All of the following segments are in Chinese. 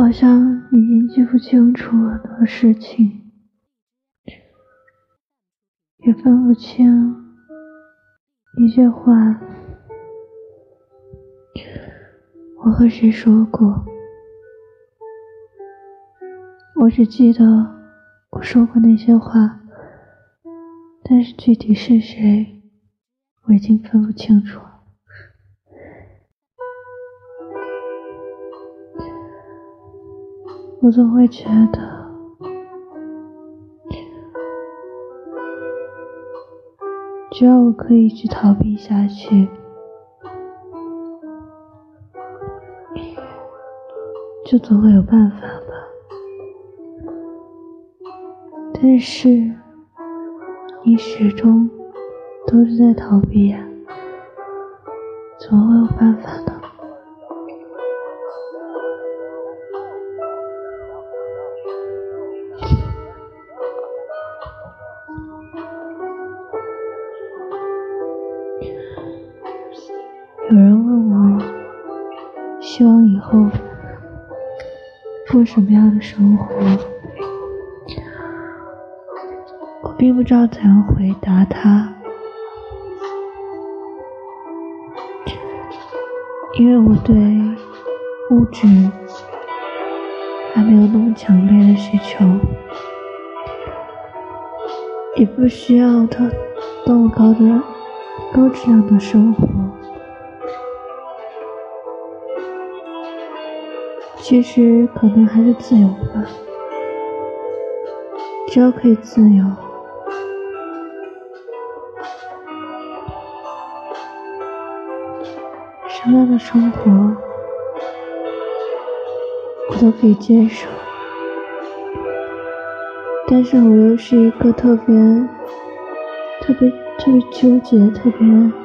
好像已经记不清楚很多事情，也分不清一句话我和谁说过。我只记得我说过那些话，但是具体是谁，我已经分不清楚。我总会觉得，只要我可以去逃避下去，就总会有办法吧。但是，你始终都是在逃避呀，怎么会有办法呢？有人问我，希望以后过什么样的生活？我并不知道怎样回答他，因为我对物质还没有那么强烈的需求，也不需要他那么高的高质量的生活。其实可能还是自由吧，只要可以自由，什么样的生活我都可以接受。但是我又是一个特别、特别、特别纠结、特别。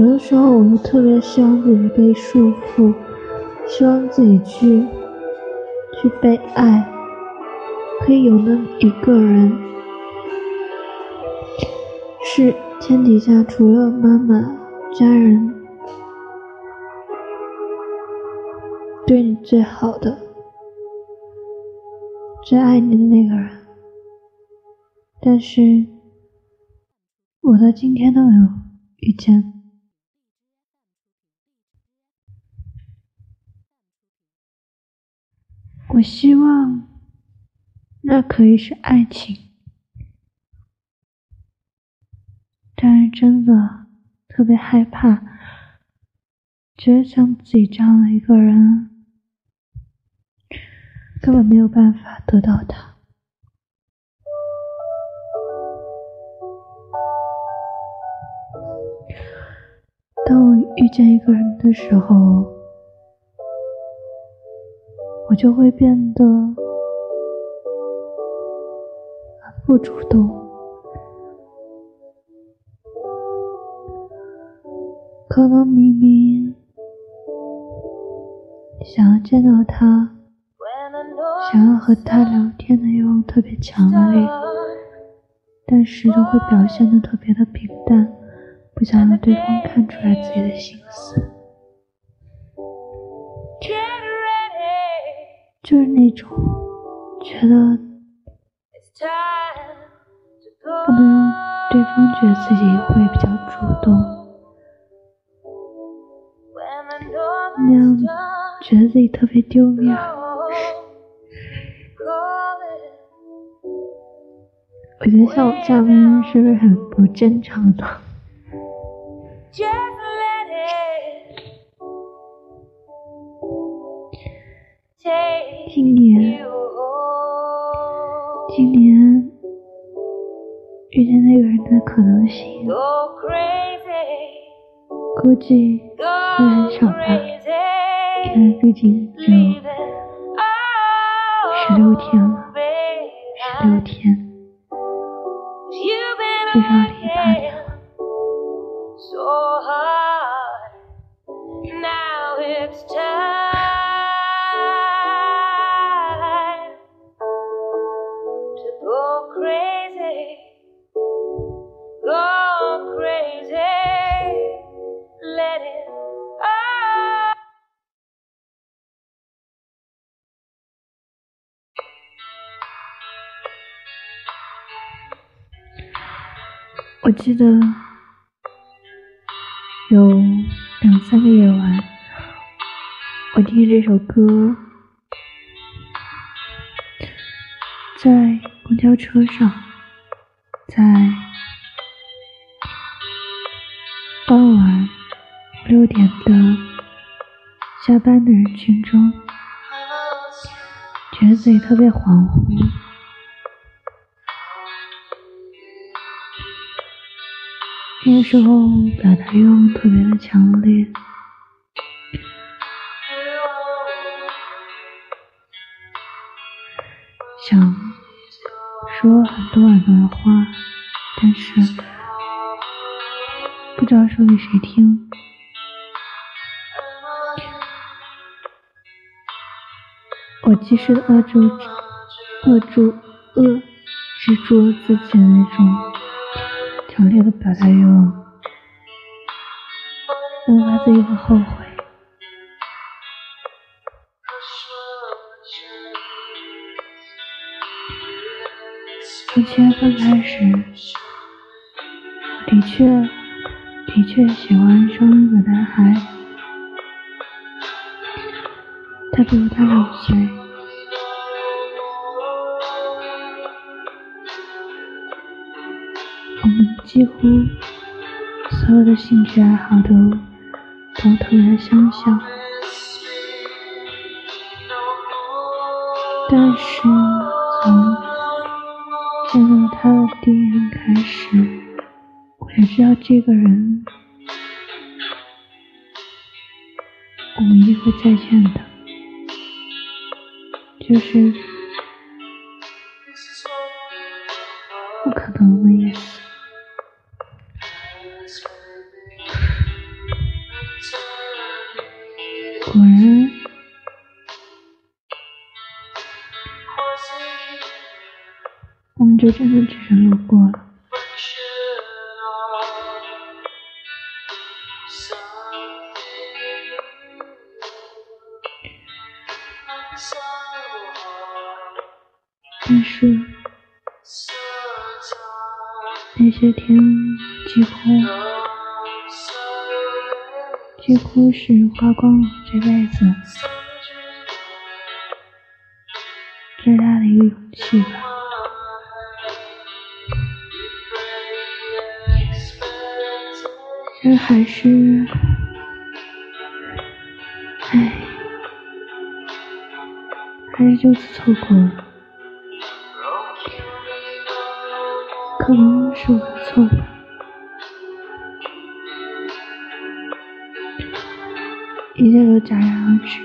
有的时候，我们特别希望自己被束缚，希望自己去去被爱，可以有那么一个人，是天底下除了妈妈、家人对你最好的、最爱你的那个人。但是，我到今天都没有遇见。我希望那可以是爱情，但是真的特别害怕，觉得像自己这样的一个人，根本没有办法得到他。当我遇见一个人的时候。我就会变得很不主动，可能明明想要见到他，想要和他聊天的欲望特别强烈，但是都会表现的特别的平淡，不想让对方看出来自己的心思。就是那种觉得不能让对方觉得自己会比较主动，那样觉得自己特别丢面。我觉得像我这样的人是不是很不正常的？今年，今年遇见那个人的可能性，估计会很少吧，因为毕竟只有十六天了，十六天，至少离八我记得有两三个夜晚，我听这首歌，在公交车上，在傍晚六点的下班的人群中，觉得自己特别恍惚。那个时候表达欲望特别的强烈，想说很多很多的话，但是不知道说给谁听。我及时的扼住、扼住、扼制住自己的那种。强烈的表达欲望，我怕自己会后悔。从七月份开始，我的确，的确喜欢上一个男孩，他比我大两岁。几乎所有的兴趣爱好都都特别相像，但是从见到他的第一眼开始，我就知道这个人我们一定会再见的，就是不可能的意思。就真的只是路过了。但是那些天几乎。几乎是花光了这辈子最大的一个勇气吧，但还是，唉，还是就此错过了，可能是我的错吧。一切都戛然而止。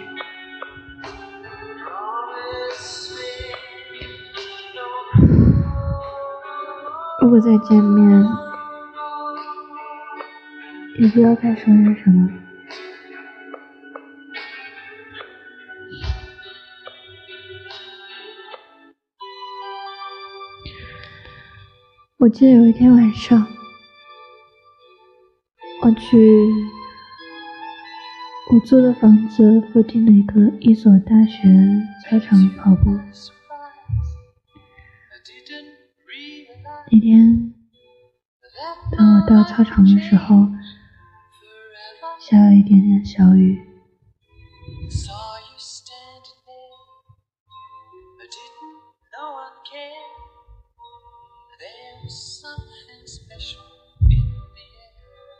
如果再见面，也不知道该说些什么。我记得有一天晚上，我去。我租的房子附近的一个一所大学操场跑步。那天，当我到操场的时候，下了一点点小雨。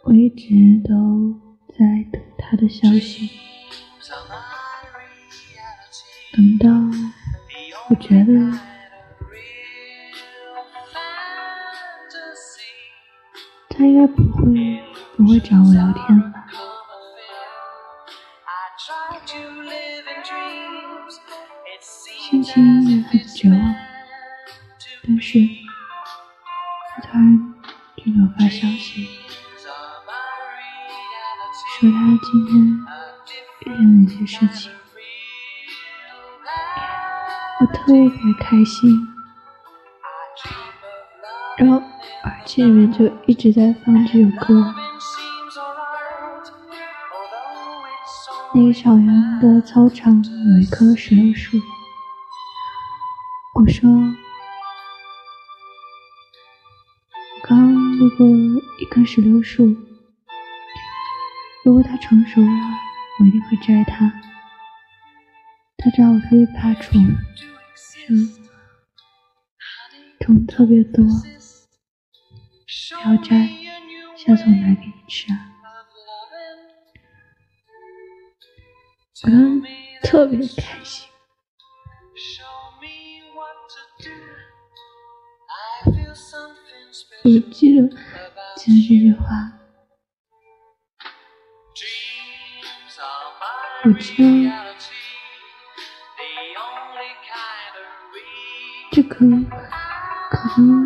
我一直都在等。他的消息，等到我觉得他应该不会不会找我聊天吧，是他突然就给我发消息。说他今天遇见了一些事情，我特别开心，然后耳机里面就一直在放这首歌。那个小园的操场有一棵石榴树，我说，刚。路过一棵石榴树，如果它成熟了，我一定会摘它。它知道我特别怕虫，说虫特别多，不要摘，下次我拿给你吃啊。我特别开心。我记得记得这句话，我记得这可可能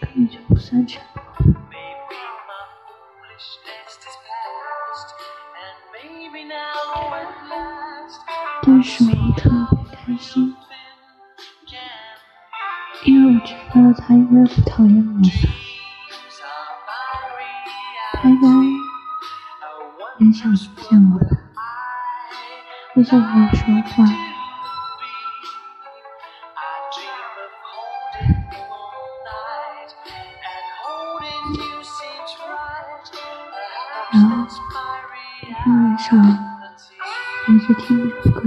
根本就不算承诺，但是我特别开心，因为我知道他应该不讨厌我吧。他应该很想见我吧，很想和我说话。然后那天晚上，一直听着歌，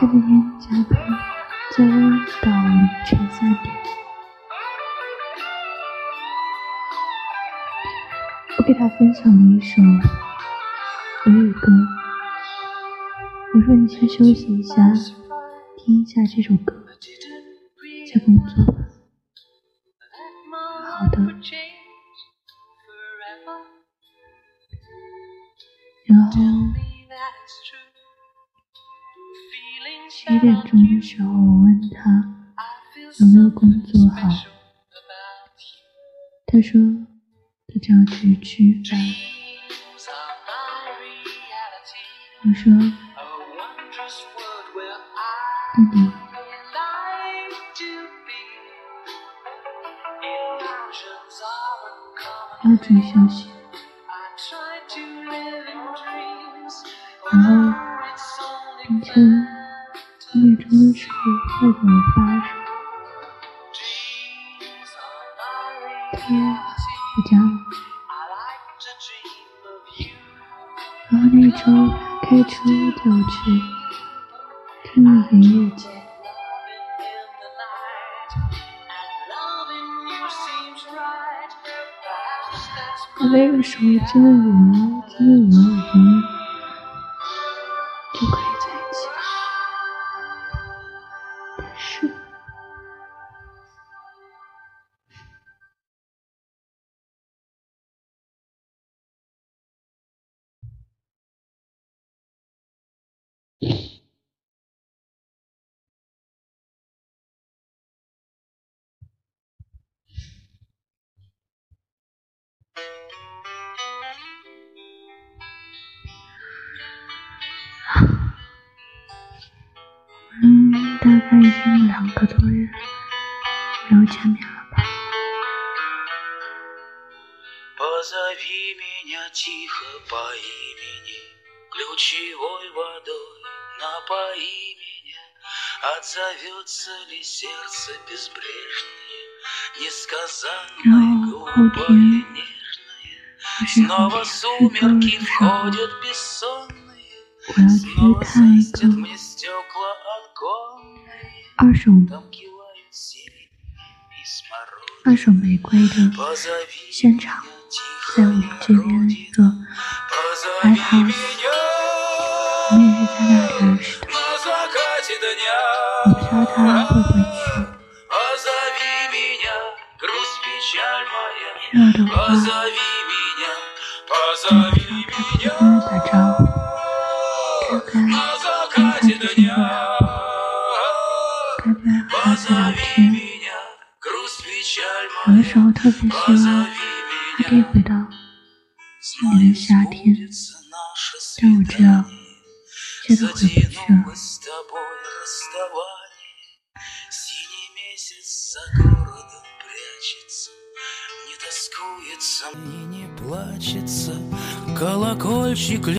他今天加班加到凌晨三点，我给他分享了一首俄语歌，我说你先休息一下，听一下这首歌，再工作吧。好的。然后。七点钟的时候，我问他有没有工作好，他说他正要去吃饭。我说那你要注意休息。然后凌晨。几点钟的时候会给我发说，他回家了。然后那周他开车带我去看那个音乐节。我那个时候真的以为，真的以为我们嗯，大概已经两个多月没有见面了吧。Позови меня тихо по имени, ключевой водой напои меня. Отзовется ли сердце безбрежное, несказанное, голубое, нежное? Снова сумерки входят бессонные, 我要去看一个二手二手玫瑰的现场，在我们这边的一个 lighthouse，我们也是在那里认识的。我不知道他会不会去。去了的话， 我不知道他会不会跟他打招呼。该跟他去见过了，该不该和他聊天？有的时候特别希望还可以回到今年的夏天，但我知道这都回不去了。не плачется колокольчик